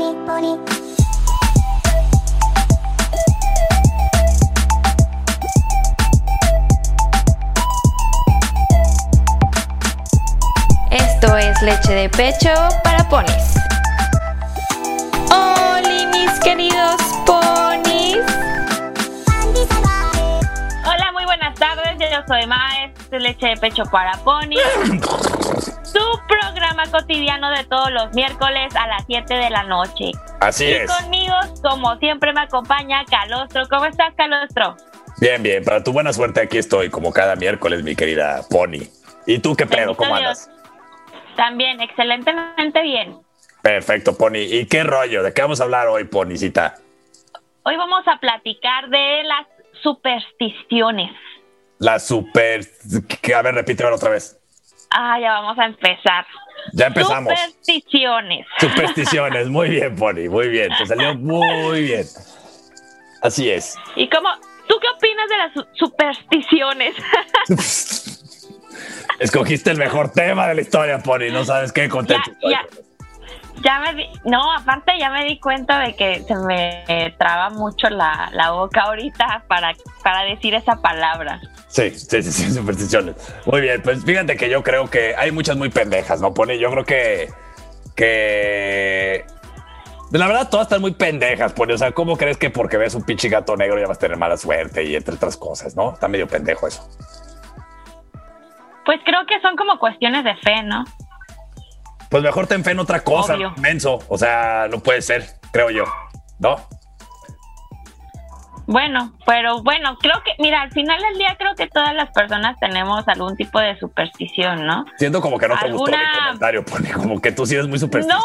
pony, pony. Esto es leche de pecho para ponis. Hola mis queridos ponis. Hola, muy buenas tardes. Yo soy Maes, de Leche de Pecho para Pony. Programa cotidiano de todos los miércoles a las 7 de la noche. Así y es. conmigo, como siempre, me acompaña Calostro. ¿Cómo estás, Calostro? Bien, bien. Para tu buena suerte aquí estoy, como cada miércoles, mi querida Pony. ¿Y tú qué pedo? ¿Cómo andas? También, excelentemente bien. Perfecto, Pony. ¿Y qué rollo? ¿De qué vamos a hablar hoy, Ponicita? Hoy vamos a platicar de las supersticiones. La super... que- A ver, repítemelo otra vez. Ah, ya vamos a empezar. Ya empezamos. Supersticiones. Supersticiones. Muy bien, Pony. Muy bien. Te salió muy bien. Así es. ¿Y cómo? ¿Tú qué opinas de las su- supersticiones? Escogiste el mejor tema de la historia, Pony. No sabes qué contento ya. Ya me di, no, aparte ya me di cuenta de que se me traba mucho la, la boca ahorita para, para decir esa palabra. Sí, sí, sí, sí, supersticiones. Muy bien, pues fíjate que yo creo que hay muchas muy pendejas, ¿no? Pone, yo creo que. que. La verdad, todas están muy pendejas, pone. O sea, ¿cómo crees que porque ves un pinche gato negro ya vas a tener mala suerte y entre otras cosas, ¿no? Está medio pendejo eso. Pues creo que son como cuestiones de fe, ¿no? Pues mejor ten fe en otra cosa, Obvio. menso. O sea, no puede ser, creo yo, ¿no? Bueno, pero bueno, creo que, mira, al final del día creo que todas las personas tenemos algún tipo de superstición, ¿no? Siento como que no te gustó mi ¿Alguna- comentario, pone. Como que tú sí eres muy supersticiosa.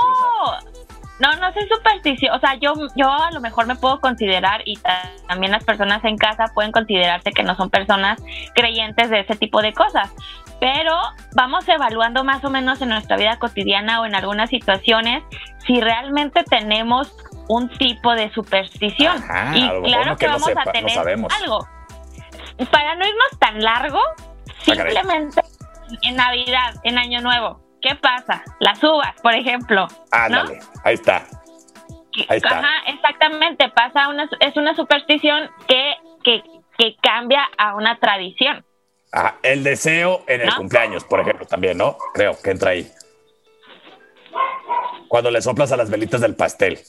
No, no, no soy supersticiosa. O sea, yo, yo a lo mejor me puedo considerar y ta- también las personas en casa pueden considerarse que no son personas creyentes de ese tipo de cosas. Pero vamos evaluando más o menos en nuestra vida cotidiana o en algunas situaciones si realmente tenemos un tipo de superstición. Ajá, y claro no que que no vamos sepa- a no tener algo. Para no irnos tan largo, Ah, simplemente en Navidad, en Año Nuevo, ¿qué pasa? Las uvas, por ejemplo. Ándale, ahí está. Ahí está. Ajá, exactamente. Pasa una, es una superstición que, que, que cambia a una tradición. Ajá, el deseo en el ¿No? cumpleaños, por ejemplo, también, ¿no? Creo que entra ahí. Cuando le soplas a las velitas del pastel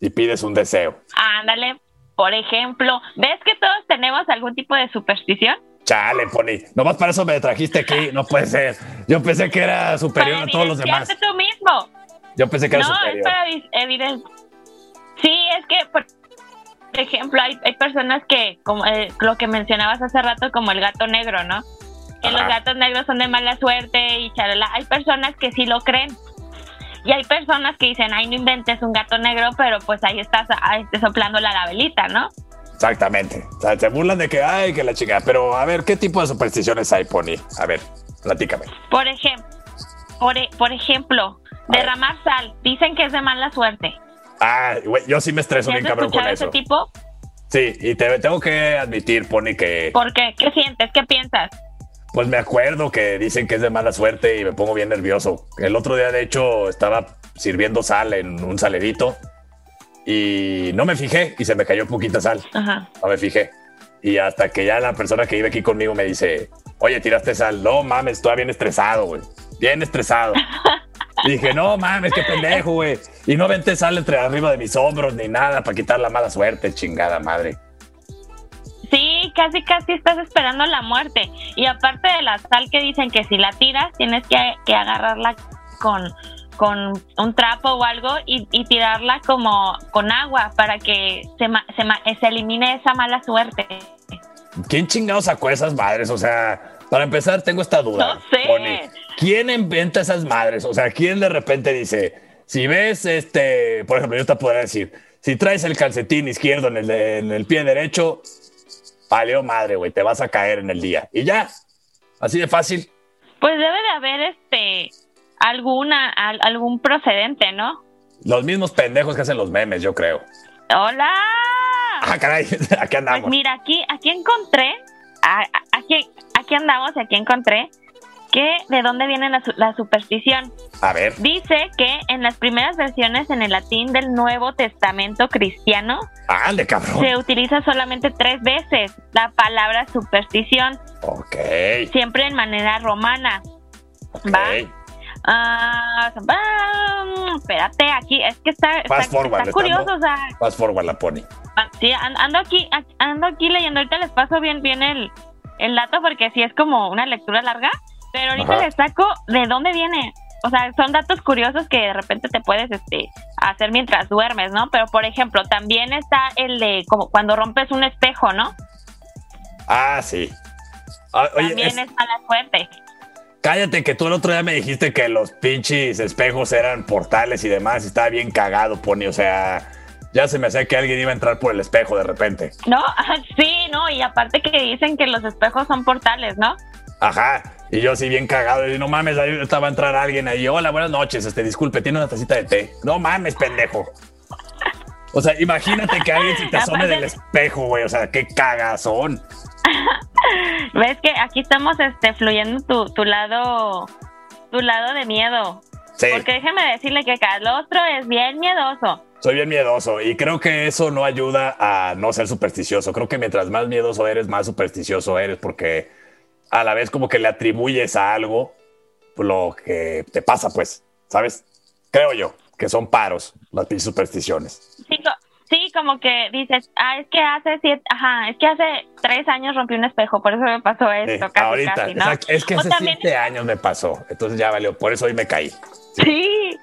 y pides un deseo. Ándale, por ejemplo, ¿ves que todos tenemos algún tipo de superstición? Chale, Pony. Nomás para eso me trajiste aquí. No puede ser. Yo pensé que era superior Para a todos los demás. tú mismo. Yo pensé que era No, es superior. para evidenciar. Sí, es que, por ejemplo, hay, hay personas que, como eh, lo que mencionabas hace rato, como el gato negro, ¿no? Que Ajá. los gatos negros son de mala suerte y charala. Hay personas que sí lo creen. Y hay personas que dicen, ay, no inventes un gato negro, pero pues ahí estás ahí te soplando la labelita, ¿no? Exactamente. O sea, se burlan de que, ay, que la chica. Pero a ver, ¿qué tipo de supersticiones hay, Pony? A ver, platícame. Por ejemplo, por, e- por ejemplo, A ver. derramar sal. Dicen que es de mala suerte. Ah, güey, yo sí me estreso ¿Has bien cabrón con eso. ese tipo? Sí, y te tengo que admitir, Pony, que ¿Por qué? ¿Qué sientes? ¿Qué piensas? Pues me acuerdo que dicen que es de mala suerte y me pongo bien nervioso. El otro día, de hecho, estaba sirviendo sal en un salerito y no me fijé y se me cayó poquita sal. Ajá. No me fijé. Y hasta que ya la persona que vive aquí conmigo me dice, oye, tiraste sal. No mames, estoy bien estresado, güey. Bien estresado. Y dije, no mames, qué pendejo, güey. Y no vente sal entre arriba de mis hombros ni nada para quitar la mala suerte, chingada madre. Sí, casi casi estás esperando la muerte. Y aparte de la sal que dicen que si la tiras, tienes que, que agarrarla con, con un trapo o algo y, y tirarla como con agua para que se, ma- se, ma- se elimine esa mala suerte. ¿Quién chingado sacó esas madres? O sea, para empezar, tengo esta duda. No sé. Pone, ¿quién inventa esas madres? O sea, ¿quién de repente dice, si ves este, por ejemplo, yo te podría decir, si traes el calcetín izquierdo en el, de- en el pie derecho, valió madre, güey, te vas a caer en el día. Y ya, así de fácil. Pues debe de haber este alguna al- algún procedente, ¿no? Los mismos pendejos que hacen los memes, yo creo. Hola. Ah, caray, aquí andamos. Pues mira, aquí, aquí encontré, a- aquí, aquí andamos, aquí encontré que de dónde viene la, la superstición. A ver. Dice que en las primeras versiones en el latín del Nuevo Testamento cristiano cabrón. se utiliza solamente tres veces la palabra superstición, Ok. siempre en manera romana. ok. Va. Ah, espérate, aquí es que está, está, forward, curioso, o sea, Fast forward la pony. Ah, Sí, an- ando aquí, ando aquí leyendo. Ahorita les paso bien, bien el, el dato porque sí es como una lectura larga. Pero ahorita Ajá. les saco de dónde viene. O sea, son datos curiosos que de repente te puedes este, hacer mientras duermes, ¿no? Pero por ejemplo, también está el de como cuando rompes un espejo, ¿no? Ah, sí. Ah, oye, también es- es mala suerte. cállate que tú el otro día me dijiste que los pinches espejos eran portales y demás. y estaba bien cagado, pony. O sea, ya se me hacía que alguien iba a entrar por el espejo de repente. ¿No? Sí, ¿no? Y aparte que dicen que los espejos son portales, ¿no? Ajá. Y yo así bien cagado. Y no mames, ahí estaba a entrar alguien ahí. Hola, buenas noches. Este, disculpe, tiene una tacita de té. No mames, pendejo. O sea, imagínate que alguien se te asome del espejo, güey. O sea, qué cagazón. Ves que aquí estamos este, fluyendo tu, tu lado tu lado de miedo. Sí, Porque déjeme decirle que Calostro es bien miedoso. Soy bien miedoso. Y creo que eso no ayuda a no ser supersticioso. Creo que mientras más miedoso eres, más supersticioso eres. Porque a la vez como que le atribuyes a algo lo que te pasa, pues. ¿Sabes? Creo yo que son paros las supersticiones. Sí, sí, como que dices, ah, es que hace siete, ajá, es que hace tres años rompí un espejo, por eso me pasó esto, Eh, casi, ahorita, casi, ¿no? es que hace también- siete años me pasó, entonces ya valió, por eso hoy me caí. Sí,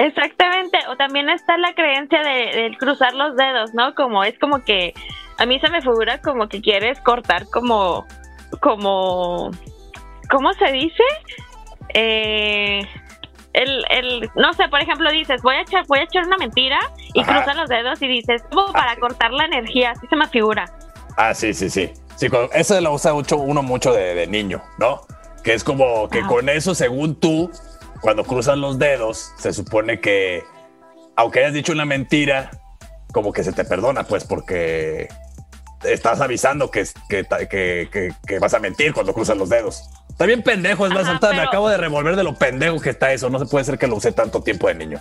exactamente. O también está la creencia de, cruzar los dedos, ¿no? Como es como que a mí se me figura como que quieres cortar como, como, ¿cómo se dice? Eh, el, el, no sé, por ejemplo, dices, voy a echar, voy a echar una mentira y Ajá. cruzas los dedos y dices, como para cortar la energía, así se me figura. Ah, sí, sí, sí. Sí, eso lo usa mucho, uno mucho de, de niño, ¿no? Que es como que Ajá. con eso, según tú, cuando cruzas los dedos, se supone que, aunque hayas dicho una mentira, como que se te perdona, pues, porque estás avisando que, que, que, que- que vas a mentir cuando cruzas los dedos. Está bien pendejo, es más, Ajá, me acabo de revolver de lo pendejo que está eso. No se puede ser que lo usé tanto tiempo de niño.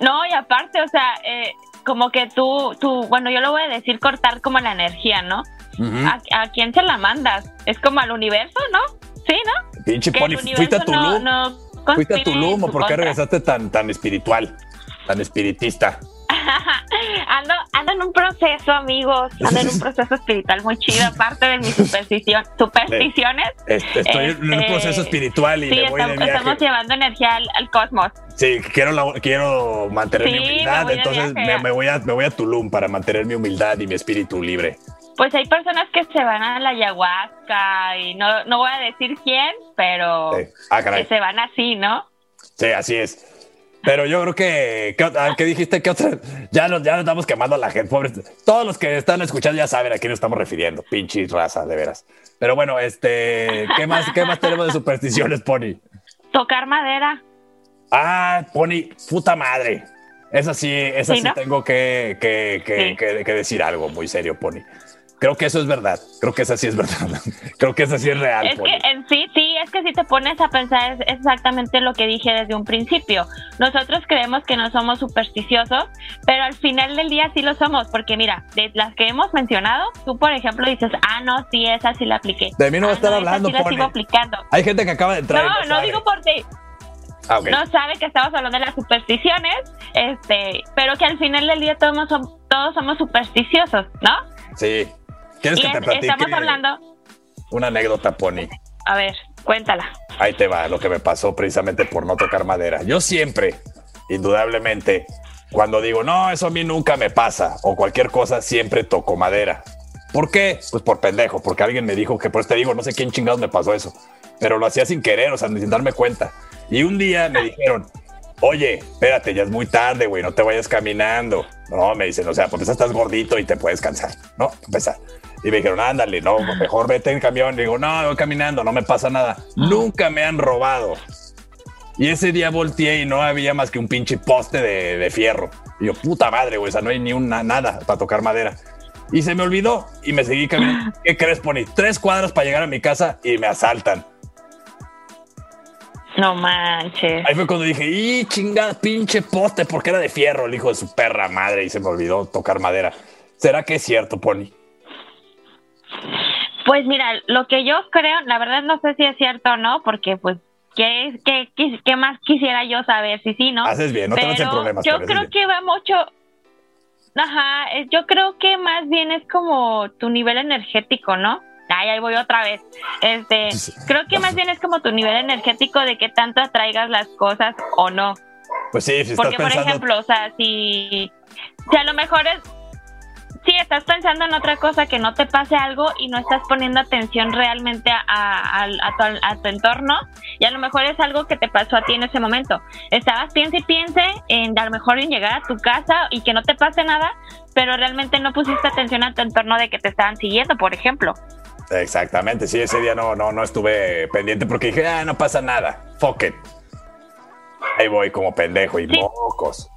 No, y aparte, o sea, eh, como que tú, tú, bueno, yo lo voy a decir cortar como la energía, ¿no? Ujú. ¿A, a quién se la mandas? Es como al universo, ¿no? Sí, ¿no? Pinche el fuiste a universo no, Tulum. no Fuiste a Tulum, en ¿o tu por qué regresaste tan, tan espiritual, tan espiritista? ando, ando en un proceso, amigos. Ando en un proceso espiritual muy chido, aparte de mis superstición, supersticiones. Este, estoy en un Este, proceso espiritual y Sí, voy de estamos, viaje. estamos llevando energía al, al cosmos. Sí, quiero, la- quiero mantener Sí, mi humildad, de entonces me, me voy a, me voy a Tulum para mantener mi humildad y mi espíritu libre. Pues hay personas que se van a la ayahuasca y no, no voy a decir quién, pero Sí. Ah, que se van así, ¿no? Sí, así es. Pero yo creo que, ¿qué, qué dijiste? ¿Qué otra? Ya nos, ya nos estamos quemando a la gente, pobres. Todos los que están escuchando ya saben a quién nos estamos refiriendo. Pinches raza, de veras. Pero bueno, este, ¿qué más, qué más tenemos de supersticiones, Pony? Tocar madera. Ah, Pony, puta madre. Esa sí, esa sí, Sí, ¿no? tengo que, que, que, Sí. que- que decir algo muy serio, Pony. Creo que eso es verdad. Creo que esa sí es verdad. Creo que esa sí es real, Es que en sí, sí, es que si te pones a pensar es exactamente lo que dije desde un principio. Nosotros creemos que no somos supersticiosos, pero al final del día sí lo somos, porque mira, de las que hemos mencionado, tú por ejemplo dices, ah, no, sí, esa sí la apliqué. De mí no va a Ah, estar esa hablando, sí la sigo aplicando. Hay gente que acaba de entrar. No, no digo por ti. Ah, no sabe que estamos hablando de las supersticiones, este, pero que al final del día todos, som- todos somos supersticiosos, ¿no? Sí. ¿Quieres Y que te platique estamos hablando, una anécdota, Pony? a ver, cuéntala. Ahí te va lo que me pasó precisamente por no tocar madera. Yo siempre, indudablemente, cuando digo, no, eso a mí nunca me pasa, o cualquier cosa, siempre toco madera. ¿Por qué? Pues por pendejo, porque alguien me dijo que, por eso te digo, no sé quién chingados me pasó eso, pero lo hacía sin querer, o sea, sin darme cuenta. Y un día me dijeron, oye, espérate, ya es muy tarde, güey, no te vayas caminando. No, me dicen, o sea, porque estás gordito y te puedes cansar, ¿no? Empezar. Y me dijeron, ándale, no, mejor vete en camión. Y digo, no, voy caminando, no me pasa nada. Nunca me han robado. Y ese día volteé y no había más que un pinche poste de, de fierro. Y yo, puta madre, güey, o sea, no hay ni una nada para tocar madera. Y se me olvidó y me seguí caminando. ¿Qué crees, Pony? Tres cuadras para llegar a mi casa y me asaltan. No manches. Ahí fue cuando dije, ¡y chingada, pinche poste! Porque era de fierro el hijo de su perra madre y se me olvidó tocar madera. ¿Será que es cierto, Pony? Pues mira, lo que yo creo, la verdad no sé si es cierto o no, porque pues, ¿qué, qué, qué, más quisiera yo saber? Si sí, ¿no? Haces bien, no te metas en problemas. Yo creo que va mucho, Ajá, yo creo que más bien es como tu nivel energético, ¿no? Ay, ahí voy otra vez. Este, creo que más bien es como tu nivel energético de que tanto atraigas las cosas o no. Pues sí, si Porque, por ejemplo, o sea, si, si a lo mejor es, si estás pensando en otra cosa que no te pase algo y no estás poniendo atención realmente a, tu, entorno y a lo mejor es algo que te pasó a ti en ese momento. Estabas piense y piense en a lo mejor en llegar a tu casa y que no te pase nada, pero realmente no pusiste atención a tu entorno de que te estaban siguiendo, por ejemplo. Exactamente, sí, ese día no, no, no estuve pendiente porque dije, ah, no pasa nada, fuck it. Ahí voy como pendejo y mocos.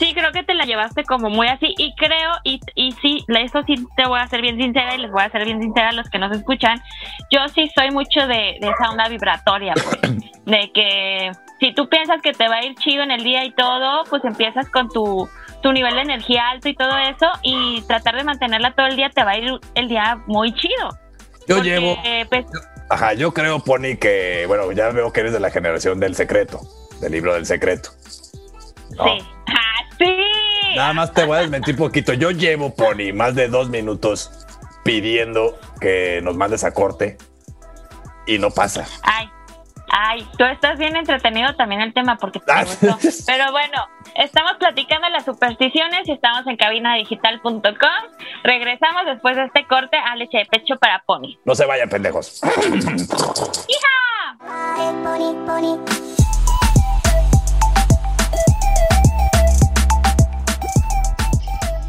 Sí, creo que te la llevaste como muy así y creo, y, y sí, eso sí te voy a ser bien sincera y les voy a ser bien sincera a los que nos escuchan, yo sí soy mucho de, esa onda vibratoria, pues, de que si tú piensas que te va a ir chido en el día y todo, pues empiezas con tu, tu nivel de energía alto y todo eso y tratar de mantenerla todo el día te va a ir el día muy chido. Yo llevo... Pues, ajá, yo creo, Pony, que, bueno, ya veo que eres de la generación del secreto, del libro del secreto. Sí. Sí. Nada más te voy a desmentir poquito. Yo llevo, Pony, más de dos minutos pidiendo que nos mandes a corte y no pasa. Ay, ay, tú estás bien entretenido también el tema porque te ah. gustó. Pero bueno, estamos platicando las supersticiones y estamos en cabinadigital.com. Regresamos después de este corte a leche de pecho para Pony. No se vayan, pendejos. ¡Hija!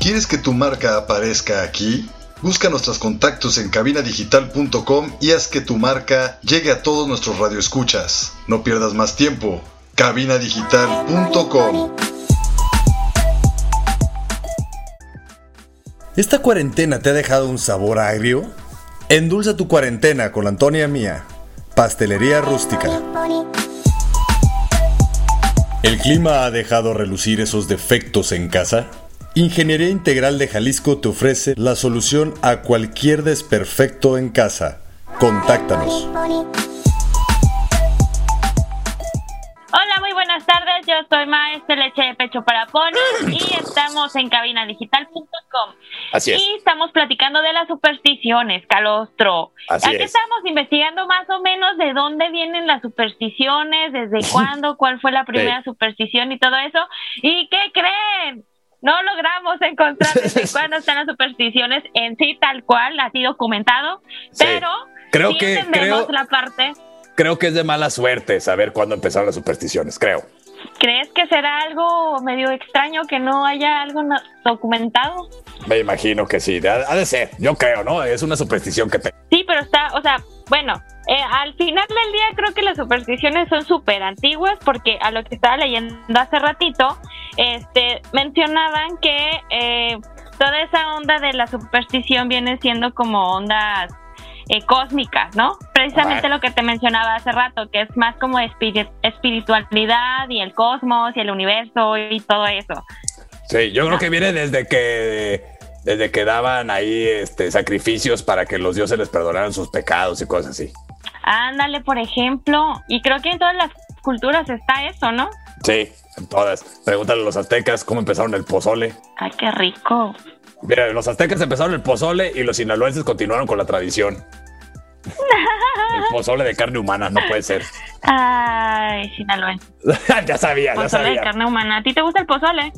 ¿Quieres que tu marca aparezca aquí? Busca nuestros contactos en cabinadigital.com y haz que tu marca llegue a todos nuestros radioescuchas. No pierdas más tiempo. cabinadigital.com ¿Esta cuarentena te ha dejado un sabor agrio? Endulza tu cuarentena con la Antonia Mía, Pastelería Rústica. ¿El clima ha dejado relucir esos defectos en casa? Ingeniería Integral de Jalisco te ofrece la solución a cualquier desperfecto en casa. Contáctanos. Hola, muy buenas tardes. Yo soy Maestra Leche de Pecho para Pony y estamos en cabinadigital.com. Así es. Y estamos platicando de las supersticiones, Calostro. Así Aquí estamos investigando más o menos de dónde vienen las supersticiones, desde cuándo, cuál fue la primera superstición y todo eso. ¿Y qué creen? No logramos encontrar desde cuándo están las supersticiones en sí tal cual, así documentado, pero creo que creo, la parte. Creo que es de mala suerte saber cuándo empezaron las supersticiones, creo. ¿Crees que será algo medio extraño que no haya algo documentado? Me imagino que sí, ha de ser, yo creo, ¿no? Es una superstición que te... Sí, pero está, o sea, bueno, eh, al final del día creo que las supersticiones son súper antiguas porque a lo que estaba leyendo hace ratito, este, mencionaban que eh, toda esa onda de la superstición viene siendo como ondas eh, cósmicas, ¿no? Precisamente lo que te mencionaba hace rato, que es más como espiritualidad y el cosmos y el universo y todo eso. Sí, yo creo que viene desde que desde que daban ahí este, sacrificios para que los dioses les perdonaran sus pecados y cosas así. Ándale, por ejemplo, y creo que en todas las culturas está eso, ¿no? Sí, en todas. Pregúntale a los aztecas cómo empezaron el pozole. Ay, qué rico. Mira, los aztecas empezaron el pozole y los sinaloenses continuaron con la tradición. el pozole de carne humana, no puede ser. Ay, sinaloense. ya sabía, ya sabía. de carne humana. ¿A ti te gusta el pozole?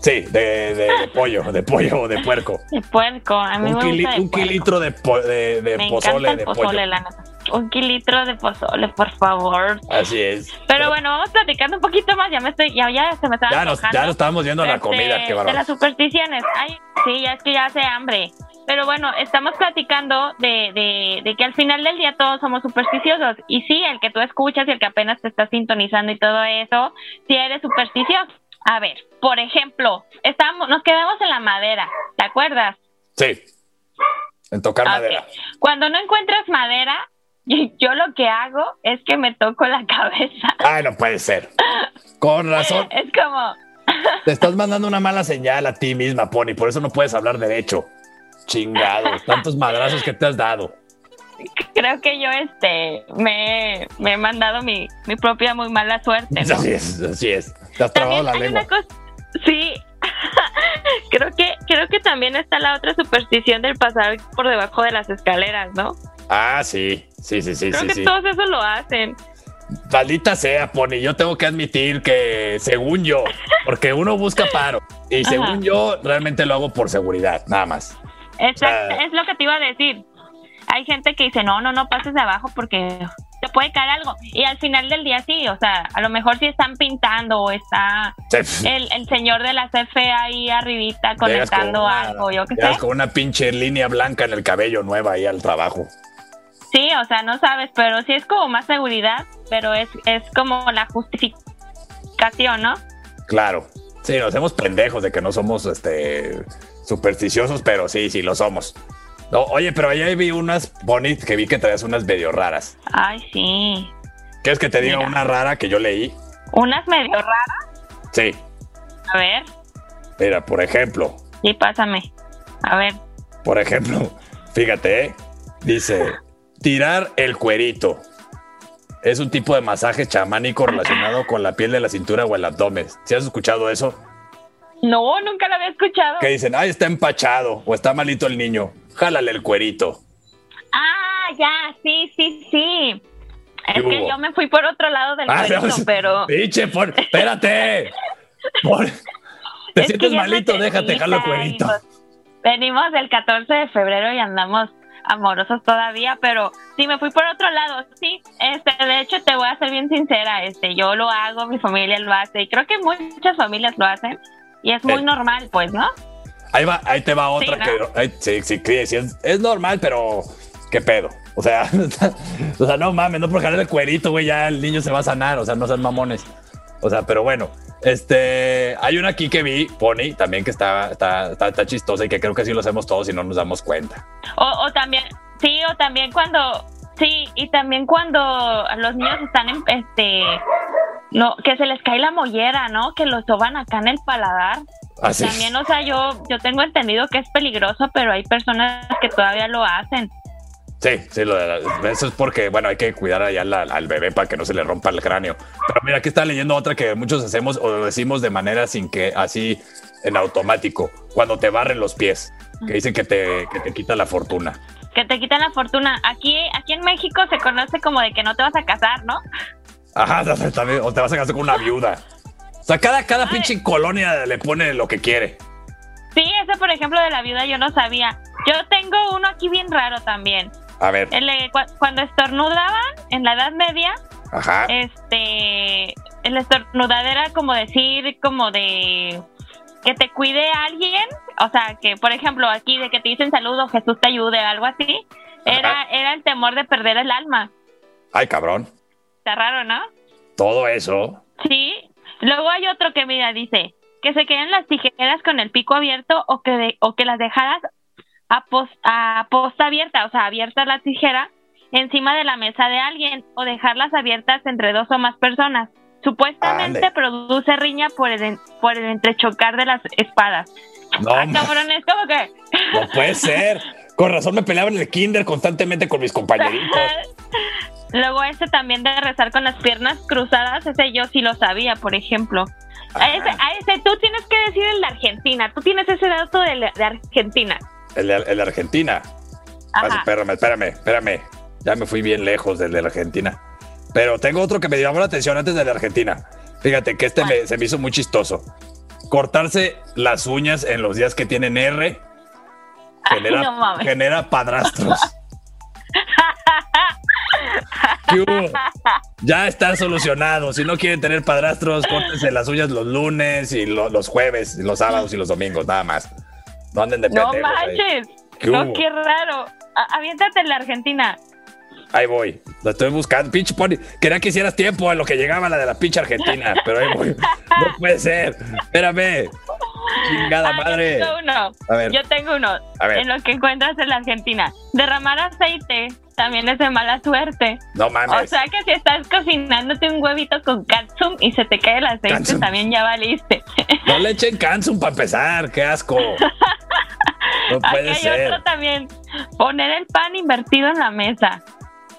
Sí, de, de, pollo, de pollo o de puerco. De puerco, a mí un me gusta Un kilitro de, de, me pozole de pozole, La neta. Un kilitro de pozole, por favor. Así es. Pero, bueno, vamos platicando un poquito más. Ya me estoy, ya, ya se me estaba Ya nos, ya nos estábamos viendo a la este, comida, qué De las supersticiones. Ay, sí, ya es que ya hace hambre. Pero bueno, estamos platicando de, de, de, que al final del día todos somos supersticiosos. Y sí, el que tú escuchas y el que apenas te estás sintonizando y todo eso, sí eres supersticioso. A ver, por ejemplo, estamos, nos quedamos en la madera, ¿te acuerdas? Sí, en tocar madera. Cuando no encuentras madera, yo lo que hago es que me toco la cabeza. Ay, no puede ser. Con razón. Es como, Te estás mandando una mala señal a ti misma, Pony, por eso no puedes hablar derecho. Chingados, tantos madrazos que te has dado. creo que yo este me, me he mandado mi, mi propia muy mala suerte. ¿no? Así es, así es. Te has trabado la lengua. cosa, sí, creo que creo que también está la otra superstición del pasar por debajo de las escaleras, ¿no? Ah, sí, sí, sí, sí, Creo sí. que sí. todos eso lo hacen. Maldita sea, Pony, yo tengo que admitir que según porque uno busca paro y Ajá. según yo realmente lo hago por seguridad, nada más. Exacto, Ah. es lo que te iba a decir. Hay gente que dice, no, no, no pases de abajo porque puede caer algo. Y al final del día sí, o sea, a lo mejor si están pintando o está Sí, el, el señor de la CFE ahí arribita conectando una- algo, yo qué sé. con una pinche línea blanca en el cabello nueva ahí al trabajo. Sí, o sea, no sabes, pero sí es como más seguridad, pero es, es como la justificación, ¿no? Claro. Sí, nos hacemos pendejos de que no somos este supersticiosos, pero sí, sí lo somos. No, oye, pero allá vi unas bonitas que vi que traías unas medio raras. Ay, sí. ¿Quieres que te diga Mira. una rara que yo leí? Unas medio raras. Sí. A ver, Mira, por ejemplo, sí, pásame. A ver. por ejemplo, fíjate, ¿eh? dice tirar el cuerito. Es un tipo de masaje chamánico relacionado con la piel de la cintura o el abdomen. ¿Si has escuchado eso? No, nunca lo había escuchado. Que dicen, ay, está empachado o está malito el niño. Jálale el cuerito. Ah, ya, sí, sí, sí. Es ¿Qué que yo me fui por otro lado del Ah, cuerito, no, pero... Pinche, por, espérate. Por- te Es sientes malito, déjate, jalo el cuerito. pues, Venimos del 14 de febrero y andamos amorosos todavía, pero sí me fui por otro lado, sí. Este, de hecho te voy a ser bien sincera, este, yo lo hago, mi familia lo hace y creo que muchas familias lo hacen y es muy Eh. normal, pues, ¿no? Ahí va, ahí te va otra ¿no? que sí, sí, sí, sí, es, es normal, pero qué pedo. O sea, o sea, no mames, no por jalar el cuerito, güey, ya el niño se va a sanar, o sea, no sean mamones. O sea, pero bueno, este, hay una aquí que vi, Pony, también que está, está, está, está chistosa y que creo que sí lo hacemos todos y no nos damos cuenta. O, o también, sí, o también cuando, sí, y también cuando los niños están en, este, no, que se les cae la mollera, ¿no? Que lo soban acá en el paladar. Así. También, o sea, yo, yo tengo entendido que es peligroso, pero hay personas que todavía lo hacen. Sí, sí, lo de la- eso es porque, bueno, hay que cuidar allá al, al bebé para que no se le rompa el cráneo. Pero mira, aquí está leyendo otra que muchos hacemos o lo decimos de manera sin que, así, en automático, cuando te barren los pies, que dicen que te, que te quita la fortuna. Que te quitan la fortuna. Aquí, aquí en México se conoce como de que no te vas a casar, ¿no? Ajá, también, o te vas a casar con una viuda. O sea, cada, cada Ay. pinche colonia le pone lo que quiere. Sí, ese por ejemplo de la viuda yo no sabía. Yo tengo uno aquí bien raro también. A ver, El cuando estornudaban en la Edad Media, ajá. este, el estornudar era como decir, como de que te cuide alguien, o sea, que por ejemplo aquí de que te dicen saludo, Jesús te ayude, algo así, era, era el temor de perder el alma. Ay, cabrón. Está raro, ¿no? Todo eso. Sí. Luego hay otro que mira, dice que se queden las tijeras con el pico abierto o que de- o que las dejaras a, pos- a posta abierta, o sea, abierta la tijera encima de la mesa de alguien o dejarlas abiertas entre dos o más personas. Supuestamente Ande. produce riña por el, por el entrechocar de las espadas. No, Ah, ma- cabrón, es como que... no puede ser. Con razón me peleaba en el kinder constantemente con mis compañeritos. Luego ese también de rezar con las piernas cruzadas, ese yo sí lo sabía, por ejemplo. A ese, a ese tú tienes que decir el de Argentina. Tú tienes ese dato de, la- de Argentina. El de, el de Argentina. Espérame, espérame, espérame. Ya me fui bien lejos del de la Argentina. Pero tengo otro que me llamó la atención antes del de Argentina. Fíjate que este me- se me hizo muy chistoso. Cortarse las uñas en los días que tienen R genera, no mames. genera padrastros. Ya está solucionado. Si no quieren tener padrastros, córtense las uñas los lunes y lo- los jueves, y los sábados y los domingos, nada más. No anden de No manches. ¿Qué No, qué raro. A- aviéntate en la Argentina. Ahí voy. Lo estoy buscando. Pinche Pony. Quería que hicieras tiempo a lo que llegaba la de la pinche Argentina. Pero ahí voy. No puede ser. Espérame. Chingada madre. Yo tengo uno. A ver. Yo tengo uno. A ver. En lo que encuentras en la Argentina. Derramar aceite también es de mala suerte. No mames. O sea que si estás cocinándote un huevito con katsum y se te cae el aceite, Katsum. también ya valiste. No le echen cansum para empezar, qué asco. No Aquí hay ser. otro también. Poner el pan invertido en la mesa.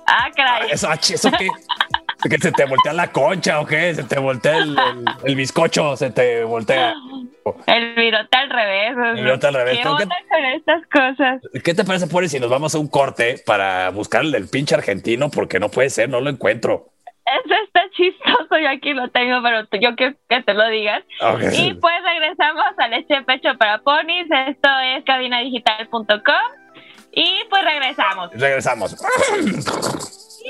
Ah, Ah, caray. Eso, ach, ¿eso qué? ¿Que se te voltea la concha o qué? ¿Se te voltea el, el- el bizcocho? ¿Se te voltea? El virote al revés. El virote al revés. ¿Qué onda con estas cosas? ¿Qué te parece, Poli, si nos vamos a un corte para buscar el del pinche argentino? Porque no puede ser, no lo encuentro. Eso está chistoso, yo aquí lo tengo, pero yo quiero que te lo digas. Y pues regresamos a Leche de Pecho para Ponis. Esto es cabinadigital.com. Y pues regresamos. Regresamos. ¿Qué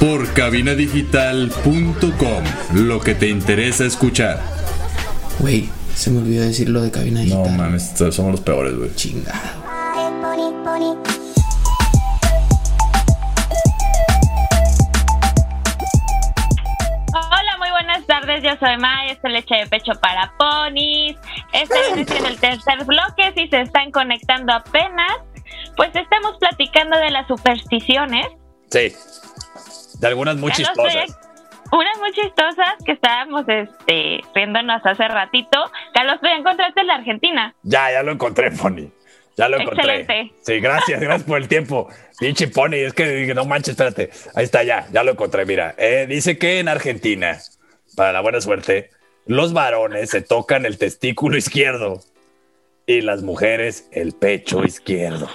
Por cabinadigital.com. Lo que te interesa escuchar. Güey, se me olvidó decir lo de cabina No digital. mames, somos los peores, güey. Chingado. Hola, muy buenas tardes. Yo soy May. Esto es Leche de Pecho para Ponis. Este siendo el tercer bloque. Si se están conectando apenas, pues estamos platicando de las supersticiones. Sí. De algunas muy chistosas. Unas muy chistosas que estábamos este, riéndonos hace ratito. Carlos, ¿tú ya encontraste la Argentina? Ya, ya lo encontré, Pony. Ya lo encontré. Excelente. Sí, gracias, gracias por el tiempo. Pinche Pony, es que no manches, espérate. Ahí está, ya, ya lo encontré. Mira, Eh, dice que en Argentina, para la buena suerte, los varones se tocan el testículo izquierdo y las mujeres el pecho izquierdo.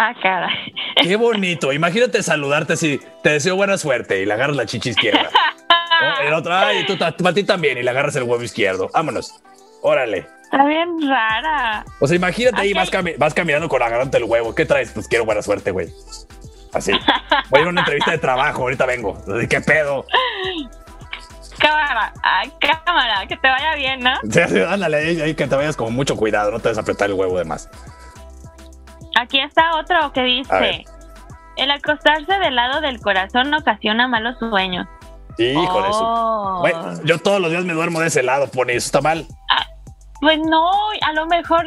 Ah, caray. Qué bonito. Imagínate saludarte así, te deseo buena suerte y le agarras la chicha izquierda. ¿No? El otro, ay, tú para ti también y le agarras el huevo izquierdo. Vámonos. Órale. Está bien rara. O sea, imagínate ahí, vas, cami- vas caminando con agarrándote el huevo. ¿Qué traes? Pues quiero buena suerte, güey. Así. Voy a ir a una entrevista de trabajo, ahorita vengo. ¿Qué pedo? Cámara, ay, cámara, que te vaya bien, ¿no? Sí, ándale, ahí, ahí que te vayas con mucho cuidado, no te des a apretar el huevo de más. Aquí está otro que dice: El acostarse del lado del corazón ocasiona malos sueños. Hijo de. Oh. Güey, yo todos los días me duermo de ese lado, pone, eso está mal. Pues no, a lo mejor,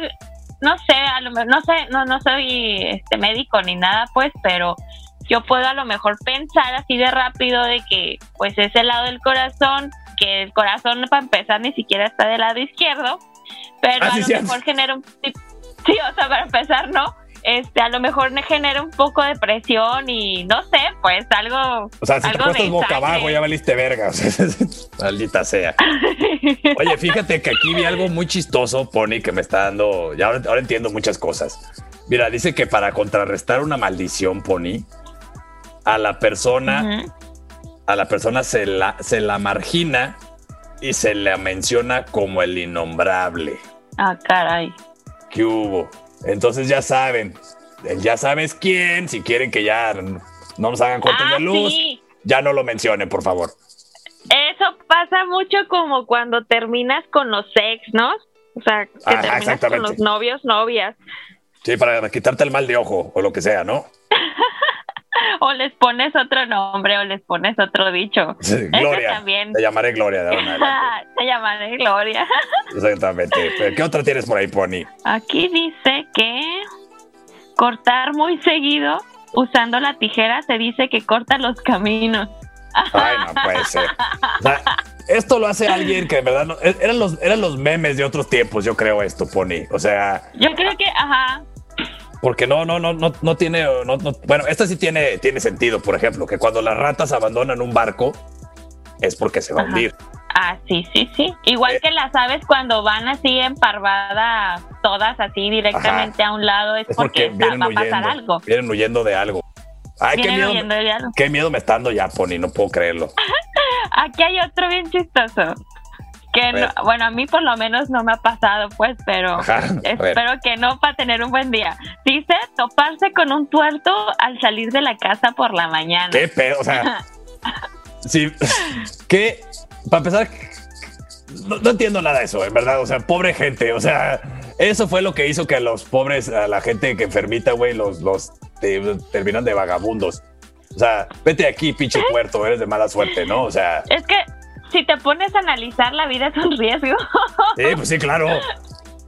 no sé, a lo mejor, no sé, no, no soy este médico ni nada, pues, pero yo puedo a lo mejor pensar así de rápido de que, pues, es el lado del corazón, que el corazón para empezar ni siquiera está del lado izquierdo, pero Ah, a sí, lo mejor genera un, sí, o sea, para empezar, ¿no? Este, a lo mejor me genera un poco de presión y no sé, pues algo. O sea, si te de boca abajo, ya valiste verga. o sea, Maldita sea. Oye, fíjate que aquí vi algo muy chistoso, Pony, que me está dando. Ya ahora, ahora entiendo muchas cosas. Mira, dice que para contrarrestar una maldición, Pony, a la persona, a la persona se la, se la margina y se la menciona como el innombrable. Ah, caray. ¿Qué hubo? Entonces ya saben, el ya sabes quién, si quieren que ya no nos hagan cortes Ah, de luz, sí. ya no lo mencionen, por favor. Eso pasa mucho como cuando terminas con los ex, ¿no? O sea, que Ajá, terminas con los novios, novias. Sí, para quitarte el mal de ojo o lo que sea, ¿no? O les pones otro nombre o les pones otro dicho. Sí, Eso Gloria. también. Te llamaré Gloria de ahora en adelante. Se llamaré Gloria. Exactamente. Pero, ¿Qué otra tienes por ahí, Pony? Aquí dice que cortar muy seguido usando la tijera se dice que corta los caminos. Ay, no puede ser. O sea, esto lo hace alguien que de verdad no. e, Eran los, eran los memes de otros tiempos, yo creo, esto, Pony. O sea, Yo creo que, ajá, porque no, no, no, no, no tiene. no- no- bueno, esta sí tiene, tiene sentido, por ejemplo, que cuando las ratas abandonan un barco es porque se va a hundir. Ah, sí, sí, sí. Igual Eh. que las aves cuando van así en parvada, todas así directamente a un lado, es, Es porque porque, vienen va a pasar algo. Vienen huyendo de algo. Ay, qué miedo, huyendo de algo. qué miedo me está dando ya, Pony, no puedo creerlo. Aquí hay otro bien chistoso. Que no- bueno, a mí por lo menos no me ha pasado, pues, pero Ajá, espero que no para tener un buen día. Dice toparse con un tuerto al salir de la casa por la mañana. ¿Qué pedo? O sea, sí, que, para empezar, no, no entiendo nada de eso, en verdad. O sea, pobre gente. O sea, eso fue lo que hizo que a los pobres, a la gente que enfermita, güey, los, los te- terminan de vagabundos. O sea, vete de aquí, pinche puerto, eres de mala suerte, ¿no? O sea, Es que si te pones a analizar, la vida es un riesgo. sí, pues sí, claro.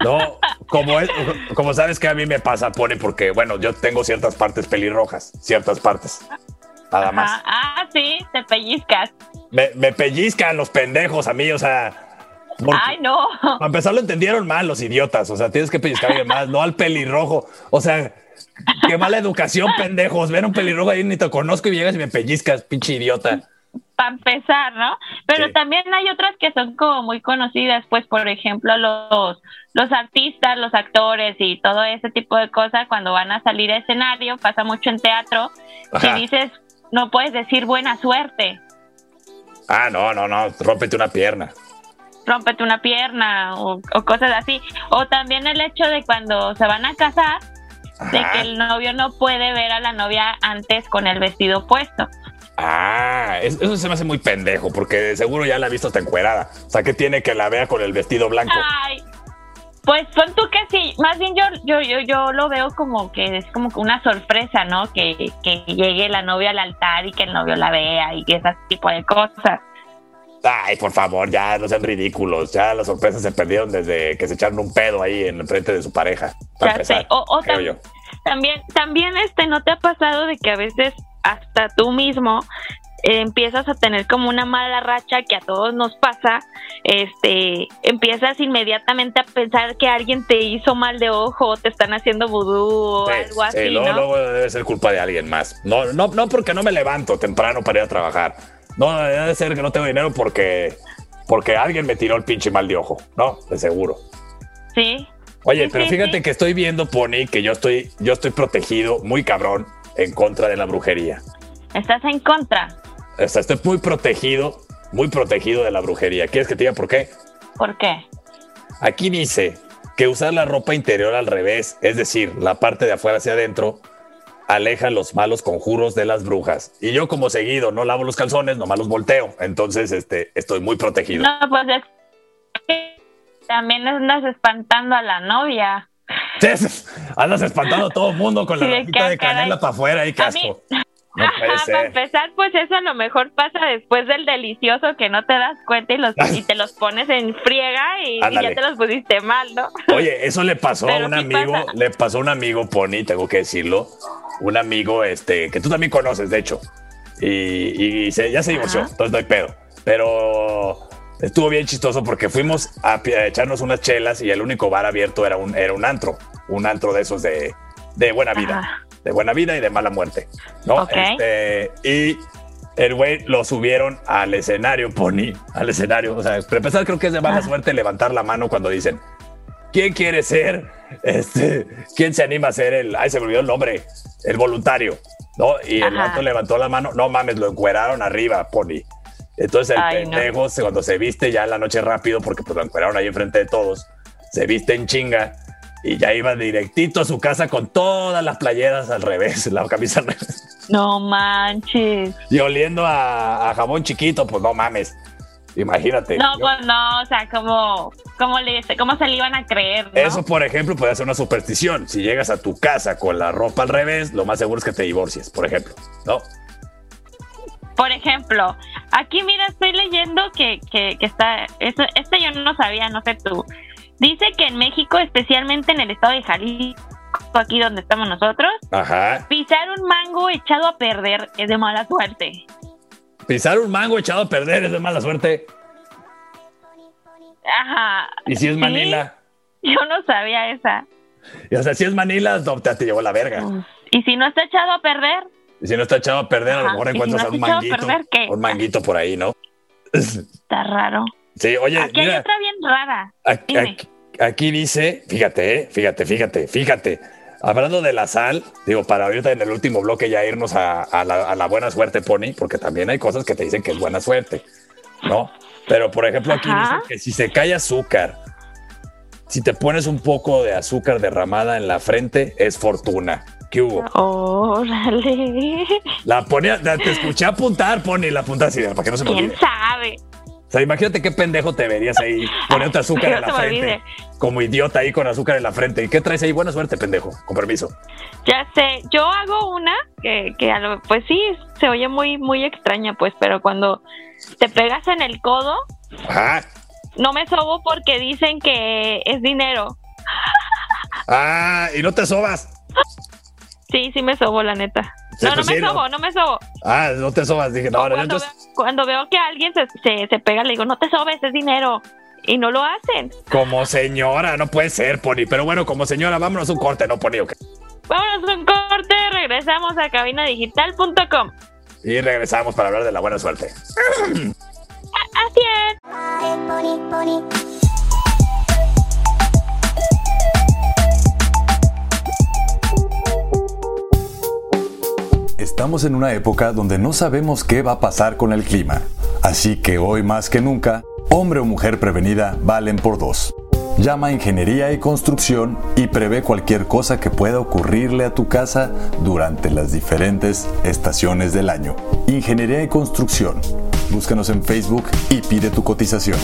No, como es, como sabes que a mí me pasa, pone porque, bueno, yo tengo ciertas partes pelirrojas, ciertas partes. Nada más. Ajá. Ah, sí, te pellizcas. Me, me pellizcan los pendejos a mí, o sea. Ay, no. Para empezar, lo entendieron mal los idiotas. O sea, tienes que pellizcar a alguien más, no al pelirrojo. O sea, qué mala educación, pendejos. Ven a un pelirrojo ahí, ni te conozco y llegas y me pellizcas, pinche idiota. Para empezar, ¿no? Pero Sí. también hay otras que son como muy conocidas, pues, por ejemplo, los, los artistas, los actores y todo ese tipo de cosas, cuando van a salir a escenario, pasa mucho en teatro, Ajá. si dices, no puedes decir buena suerte, Ah, no, no, no. Rómpete una pierna. rómpete una pierna o, o cosas así. O también el hecho de cuando se van a casar, de que el novio no puede ver a la novia antes con el vestido puesto. Ah, es- eso se me hace muy pendejo, porque de seguro ya la ha visto hasta encuerada. O sea, que tiene que la vea con el vestido blanco. Ay, pues pon tú que sí, más bien yo, yo, yo, yo lo veo como que es como que una sorpresa, ¿no? Que, que llegue la novia al altar y que el novio la vea y que ese tipo de cosas. Ay, por favor, ya no sean ridículos. Ya las sorpresas se perdieron desde que se echaron un pedo ahí en frente de su pareja. Para Ya empezar, sé. O, o creo tam- yo. también, también este, ¿no te ha pasado de que a veces hasta tú mismo eh, empiezas a tener como una mala racha que a todos nos pasa, este, empiezas inmediatamente a pensar que alguien te hizo mal de ojo, te están haciendo vudú o Sí, algo sí, así, luego, ¿no? luego debe ser culpa de alguien más. No, no, no porque no me levanto temprano para ir a trabajar. No, debe ser que no tengo dinero porque, porque alguien me tiró el pinche mal de ojo, ¿no? De seguro. Sí. Oye, Sí, pero fíjate que estoy viendo, Pony, que yo estoy, yo estoy protegido, muy cabrón, en contra de la brujería. Estás en contra. Sea, estoy muy protegido, muy protegido de la brujería. ¿Quieres que te diga por qué? ¿Por qué? Aquí dice que usar la ropa interior al revés, es decir, la parte de afuera hacia adentro, aleja los malos conjuros de las brujas. Y yo como seguido no lavo los calzones, nomás los volteo. Entonces, este, estoy muy protegido. No, pues es que también andas espantando a la novia. Andas espantando a todo el mundo con la Sí, de canela para afuera y casco. No puede Ajá, para empezar, pues eso a lo mejor pasa después del delicioso que no te das cuenta y, los, y te los pones en friega y, ya te los pusiste mal, ¿no? Oye, eso le pasó a un amigo, pasa. le pasó a un amigo, Pony, tengo que decirlo. Un amigo este, que tú también conoces, de hecho. Y, y se- ya se divorció, Ajá. entonces no hay pedo. Pero estuvo bien chistoso porque fuimos a, echarnos unas chelas y el único bar abierto era un, era un antro. Un antro de esos de, de buena vida. Ajá. De buena vida y de mala muerte. ¿no? Este, y el güey lo subieron al escenario, Pony, al escenario. O sea, para empezar, creo que es de mala Ah. suerte levantar la mano cuando dicen ¿Quién quiere ser? Este, ¿quién se anima a ser el? Ay, se me olvidó el nombre. El voluntario, ¿no? Y el vato levantó la mano. No mames, lo encueraron arriba, Pony. Entonces el Ay, no. pendejo, se- cuando se viste ya en la noche rápido, porque pues lo encueraron ahí enfrente de todos, se viste en chinga y ya iba directito a su casa con todas las playeras al revés, la camisa al revés. No manches. Y oliendo a, a jabón chiquito, pues no mames. Imagínate. No, Yo- pues no, o sea, como, como le, cómo se le iban a creer, ¿no? Eso, por ejemplo, puede ser una superstición. Si llegas a tu casa con la ropa al revés, lo más seguro es que te divorcies, por ejemplo. ¿No? Por ejemplo, aquí mira, estoy leyendo que, que, que está, eso, este yo no sabía, no sé tú. Dice que en México, especialmente en el estado de Jalisco, aquí donde estamos nosotros, Ajá. pisar un mango echado a perder es de mala suerte. Pisar un mango echado a perder es de mala suerte. Ajá. Y si es ¿Sí? Manila. Yo no sabía esa. Y, o sea, si es Manila, no, te, te llevó la verga. ¿Y si no está echado a perder? Y si no está echado a perder, a lo mejor ¿Y si encuentras no a un manguito. perder, qué? Un manguito por ahí, ¿no? Está raro. Sí, oye, Aquí hay otra bien rara. aquí, Dime. aquí- aquí dice, fíjate, eh, fíjate, fíjate, fíjate. Hablando de la sal, digo, para ahorita en el último bloque ya irnos a, a la, a la buena suerte, Pony, porque también hay cosas que te dicen que es buena suerte, ¿no? Pero por ejemplo, aquí Ajá. dice que si se cae azúcar, si te pones un poco de azúcar derramada en la frente, es fortuna. ¿Qué hubo? Órale. La ponía, la- te escuché apuntar, Pony, la apunta así, para que no se me ¿Quién olvide. sabe? O sea, imagínate qué pendejo te verías ahí poniéndote azúcar en la frente. olvide. Como idiota ahí con azúcar en la frente. ¿Y qué traes ahí? Buena suerte, pendejo. Con permiso. Ya sé, yo hago una que, que a lo- pues sí, se oye muy, muy extraña, pues, pero cuando te pegas en el codo, Ajá. no me sobo porque dicen que es dinero. Ah, y no te sobas. Sí, sí me sobo, la neta. Sí, no, no pues me sí, sobo, no me sobo. Ah, no te sobas. Dije, no, no, cuando, yo- veo, cuando veo que alguien se, se, se pega, le digo, no te sobes, es dinero. Y no lo hacen. como señora, no puede ser, Pony. Pero bueno, como señora, vámonos a un corte, ¿no, Pony? Ok. Vámonos a un corte, regresamos a cabinadigital.com. Y regresamos para hablar de la buena suerte. Así es. Estamos en una época donde no sabemos qué va a pasar con el clima. Así que hoy más que nunca, hombre o mujer prevenida valen por dos. Llama a Ingeniería y Construcción y prevé cualquier cosa que pueda ocurrirle a tu casa durante las diferentes estaciones del año. Ingeniería y Construcción. Búscanos en Facebook y pide tu cotización.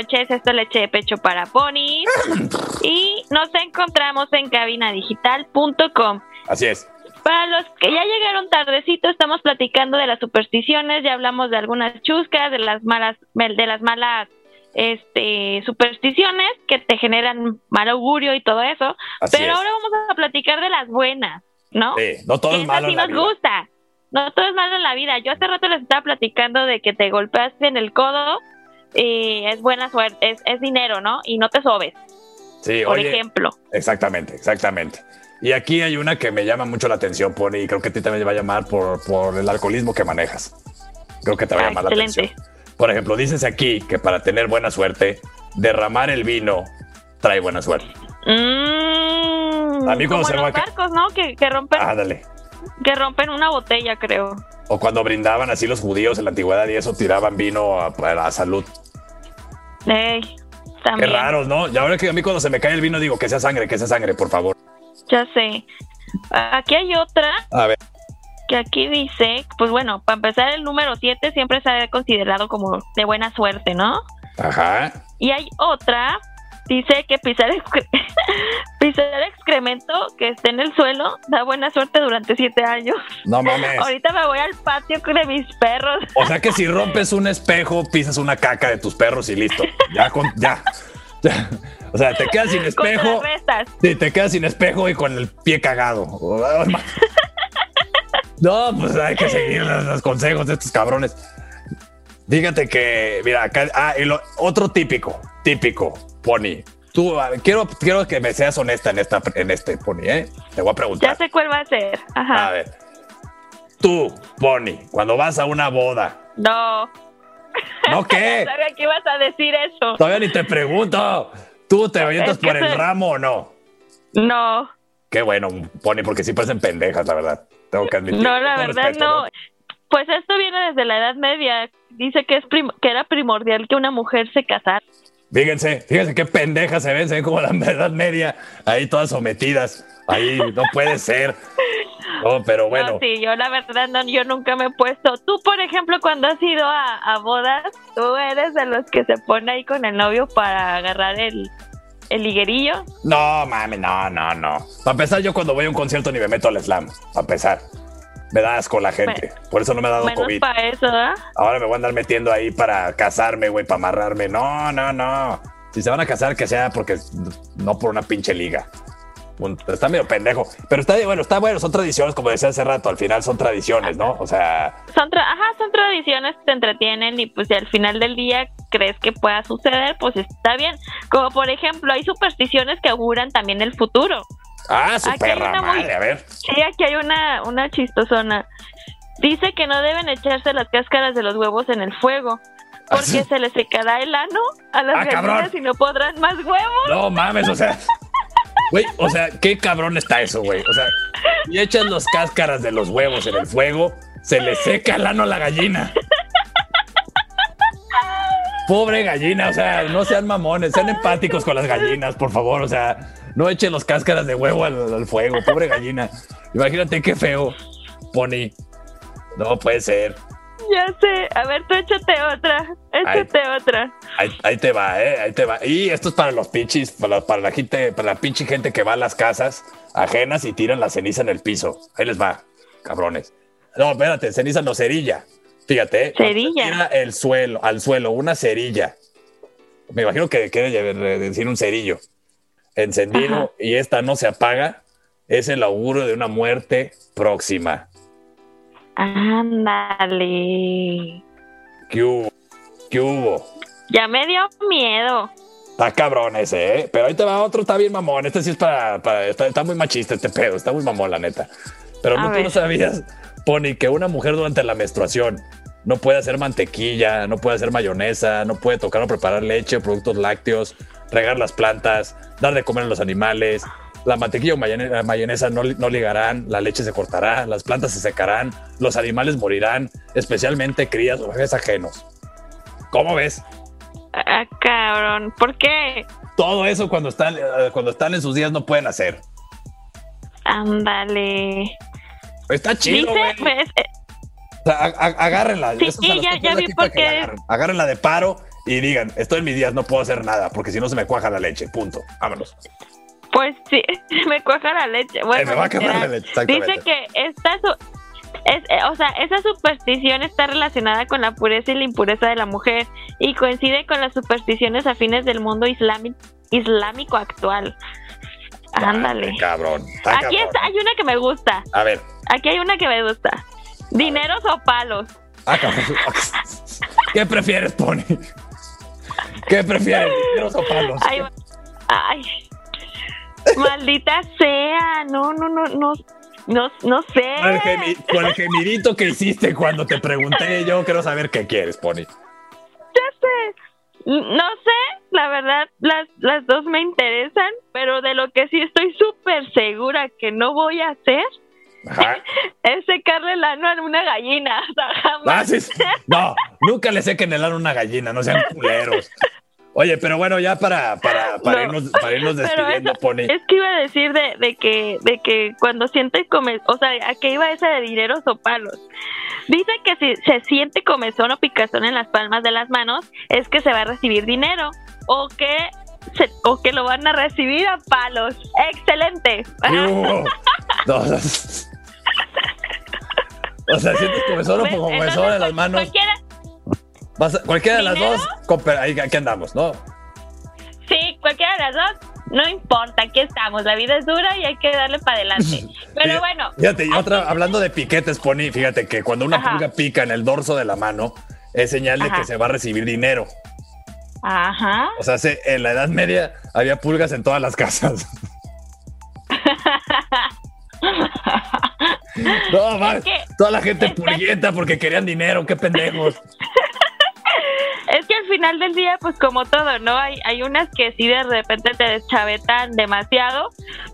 Noches. Esto es leche de pecho para ponis. y nos encontramos en cabinadigital.com. Así es. Para los que ya llegaron tardecito, estamos platicando de las supersticiones, ya hablamos de algunas chuscas, de las malas, de las malas este supersticiones que te generan mal augurio y todo eso. Así Pero es. ahora vamos a platicar de las buenas, ¿no? Sí, no todo es malo sí nos vida. gusta. No todo es malo en la vida. Yo hace rato les estaba platicando de que te golpeaste en el codo y es buena suerte, es, es dinero, ¿no? Y no te sobes, Sí, por oye, ejemplo. exactamente, exactamente. Y aquí hay una que me llama mucho la atención, Pony, y creo que a ti también te va a llamar por, por el alcoholismo que manejas. Creo que te va a Ah, llamar la excelente. atención. Por ejemplo, dices aquí que para tener buena suerte, derramar el vino trae buena suerte. Mm, A mí cuando como se los va barcos, ¿no? Que, que rompen, Ándale. que rompen una botella, creo. O cuando brindaban así los judíos en la antigüedad y eso tiraban vino a, a la salud. Ey, Qué también. raros, ¿no? Y ahora que a mí cuando se me cae el vino digo que sea sangre, que sea sangre, por favor. Ya sé. Aquí hay otra A ver. que aquí dice, pues bueno, para empezar el número 7 siempre se ha considerado como de buena suerte, ¿no? Ajá. Y hay otra, dice que pisar, excre- pisar excremento que esté en el suelo da buena suerte durante siete años. No mames. Ahorita me voy al patio de mis perros. O sea que si rompes un espejo, pisas una caca de tus perros y listo. Ya, con, ya. ya. O sea, te quedas sin espejo. Sí, te quedas sin espejo y con el pie cagado. No, pues hay que seguir los, los consejos de estos cabrones. Fíjate que, mira, acá, ah, y lo, otro típico, típico, Pony. Tú, a ver, quiero, quiero que me seas honesta en esta, en este, Pony, ¿eh? Te voy a Ya preguntar. sé cuál va a ser. A Ajá. ver, tú, Pony, cuando vas a una boda, No. ¿no qué? Sabía que ibas a decir eso. Todavía ni te pregunto. ¿Tú te avientas por el ramo o no? No. Qué bueno, Pony, porque sí parecen pendejas, la verdad. Tengo que admitir. No, la verdad respeto, no. Pues esto viene desde la Edad Media. Dice que es que era primordial que una mujer se casara. Fíjense, fíjense qué pendejas se ven, se ven como la edad media, ahí todas sometidas. Ahí no puede ser. No, pero bueno. No, sí, yo la verdad no, yo nunca me he puesto. Tú, por ejemplo, cuando has ido a, a bodas, tú eres de los que se pone ahí con el novio para agarrar el, el liguerillo. No, mami, no, no, no. Para empezar, yo cuando voy a un concierto ni me meto al slam. Para empezar. Me da asco la gente. Por eso no me ha dado Menos COVID. para eso, ¿ah? Ahora me voy a andar metiendo ahí para casarme, güey, para amarrarme. No, no, no. Si se van a casar, que sea porque no por una pinche liga. Está medio pendejo. Pero está bueno, está bueno, son tradiciones, como decía hace rato, al final son tradiciones, ¿no? O sea, Son, tra- ajá, son tradiciones que te entretienen y pues si al final del día crees que pueda suceder, pues está bien. Como por ejemplo, hay supersticiones que auguran también el futuro. Ah, su Aquí perra muy- madre, a ver. Sí, aquí hay una, una chistosona. Dice que no deben echarse las cáscaras de los huevos en el fuego. Porque ¿Ah, sí? se les secará el ano a las Ah, cabrón. gallinas y no podrán más huevos. No mames, o sea. Güey, o sea, qué cabrón está eso, güey. O sea, si echas los cáscaras de los huevos en el fuego, se le seca el ano a la gallina. Pobre gallina, o sea, no sean mamones, sean empáticos con las gallinas, por favor, o sea, no echen los cáscaras de huevo al, al fuego, pobre gallina. Imagínate qué feo, Pony. No puede ser. Ya sé. A ver, tú échate otra. Échate otra. Ahí, ahí te va, eh, ahí te va. Y esto es para los pinches, para, la- para la gente, para la pinche gente que va a las casas ajenas y tiran la ceniza en el piso. Ahí les va, cabrones. No, espérate, ceniza no, cerilla. Fíjate, eh. Cerilla. Tira el suelo, al suelo, una cerilla. Me imagino que quiere llevar- decir un cerillo. Encendido Ajá. y esta no se apaga. Es el augurio de una muerte próxima. Ándale. ¿Qué hubo? ¿Qué hubo? Ya me dio miedo. Está cabrón ese, ¿eh? Pero ahí te va otro, está bien mamón. Este sí es para. para- está, está muy machista este pedo, está muy mamón, la neta. Pero no, tú no sabías, Pony, que una mujer durante la menstruación no puede hacer mantequilla, no puede hacer mayonesa, no puede tocar o preparar leche, productos lácteos, regar las plantas, dar de comer a los animales. La mantequilla o mayonesa no, no ligarán, la leche se cortará, las plantas se secarán, los animales morirán, especialmente crías o bebés ajenos. ¿Cómo ves? Ah, cabrón. ¿Por qué? Todo eso cuando están, eh, cuando están en sus días no pueden hacer. Ándale. Está chido, güey. pues, eh, O sea, agárrenla. Sí, ya- ya vi por qué. agarren. Agárrenla de paro y digan, estoy en mis días, no puedo hacer nada, porque si no se me cuaja la leche. Punto. Vámonos. pues sí, me cuaja la leche. Bueno, Eh, me va a quemar la leche, exactamente. Dice que esta su- es, eh, o sea, esa superstición está relacionada con la pureza y la impureza de la mujer y coincide con las supersticiones afines del mundo islámico actual. Ándale. Cabrón. Aquí cabrón. está, hay una que me gusta. A ver. Aquí hay una que me gusta. Dineros o palos. Ah. ¿Qué prefieres, Pony? ¿Qué prefieres? ¿Dineros o palos? Ay, ay. Maldita sea. No, no, no, no. No, no sé. Con el, gemi- con el gemidito que hiciste cuando te pregunté, yo quiero saber qué quieres, Pony. No sé, la verdad, las, las dos me interesan, pero de lo que sí estoy súper segura que no voy a hacer Ajá. es secarle el ano a una gallina. O sea, Ah, jamás. sí. No, nunca le sequen el ano a una gallina, no sean culeros. Oye, pero bueno, ya para, para, para, No. irnos, para irnos despidiendo, eso- Pony. es que iba a decir de, de que de que cuando siente come, o sea, a qué iba esa de dineros o palos. Dice que si se siente comezón o picazón en las palmas de las manos es que se va a recibir dinero o que se- o que lo van a recibir a palos. Excelente. ¿Qué hubo? No, o sea, sientes comezón o comezón en las cual- manos. Cualquiera, Vas a- cualquiera de las dos, ahí aquí andamos, ¿no? sí, cualquiera de las dos, no importa, aquí estamos. La vida es dura y hay que darle para adelante. Pero bueno, Fíjate, y otra, hablando de piquetes, Pony, fíjate que cuando una Ajá. pulga pica en el dorso de la mano, es señal de que se va a recibir dinero. ajá. O sea, se- en la Edad Media había pulgas en todas las casas. No, man, que- toda la gente es que- purguienta porque querían dinero, qué pendejos. Es que al final del día, pues como todo, ¿no? Hay, hay unas que sí de repente te deschavetan demasiado,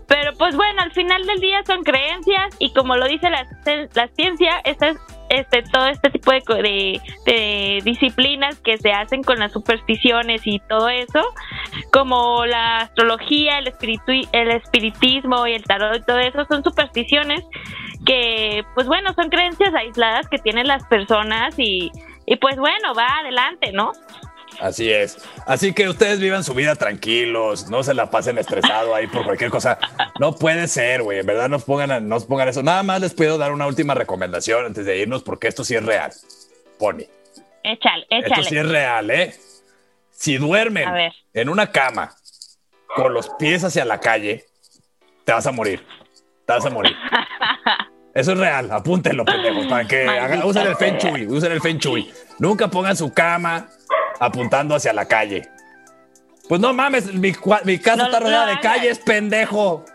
pero pues bueno, al final del día son creencias y como lo dice la, la ciencia, esta es, este, todo este tipo de, de, de disciplinas que se hacen con las supersticiones y todo eso, como la astrología, el, espiritu, el espiritismo y el tarot y todo eso, son supersticiones que, pues bueno, son creencias aisladas que tienen las personas y, y pues bueno, va adelante, ¿no? Así es. Así que ustedes vivan su vida tranquilos, no se la pasen estresado ahí por cualquier cosa. No puede ser, güey. En verdad, nos pongan, a- nos pongan eso. Nada más les puedo dar una última recomendación antes de irnos, porque esto sí es real. Pony. Échale, Esto échale. sí es real, ¿eh? Si duermen en una cama con los pies hacia la calle, te vas a morir. Te vas a morir. Eso es real, apúntenlo, pendejos, para que hagan- usen el Feng. Shui, usen el Feng Shui. Nunca pongan su cama apuntando hacia la calle. Pues no mames, mi, mi casa No está rodeada de calles, pendejo.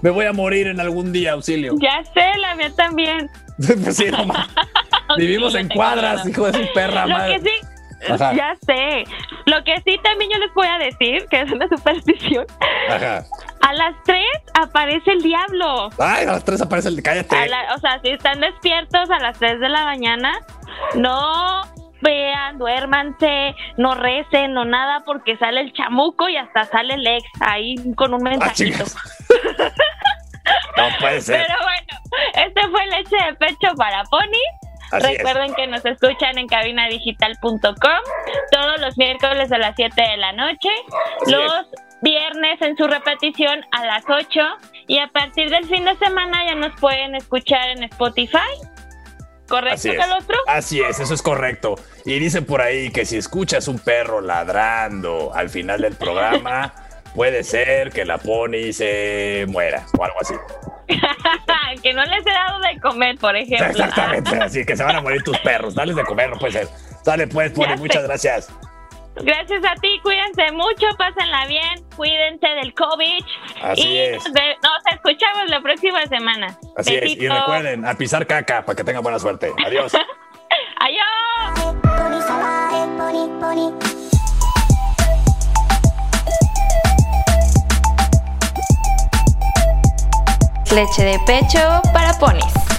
Me voy a morir en algún día, auxilio. Ya sé, la mía también. pues sí, no ma- Vivimos en cuadras, hijo de su perra Lo madre. que sí, Ajá. ya sé. Lo que sí también yo les voy a decir, que es una superstición, Ajá. a las 3 aparece el diablo. Ay, a las tres aparece el cállate. La- o sea, si están despiertos a las 3 de la mañana, no vean, duérmanse, no recen, no nada, porque sale el chamuco y hasta sale el ex ahí con un Ah, mensajito. no puede ser. Pero bueno, este fue Leche de Pecho para Pony. Así es. Recuerden que nos escuchan en cabinadigital.com todos los miércoles a las 7 de la noche, Así los viernes en su repetición a las 8 y a partir del fin de semana ya nos pueden escuchar en Spotify. ¿Correcto, Así es. Así es, eso es correcto. Y dicen por ahí que si escuchas un perro ladrando al final del programa, puede ser que la pony se muera o algo así. que no les he dado de comer, por ejemplo. Exactamente, así que se van a morir tus perros. Dales de comer, no puede ser. Dale pues, pony, muchas gracias. Gracias a ti, cuídense mucho, pásenla bien, cuídense del COVID. Así y es. Nos, ve- nos escuchamos la próxima semana. Así es. Y recuerden, a pisar caca para que tengan buena suerte. Adiós. Adiós. Leche de pecho para ponis.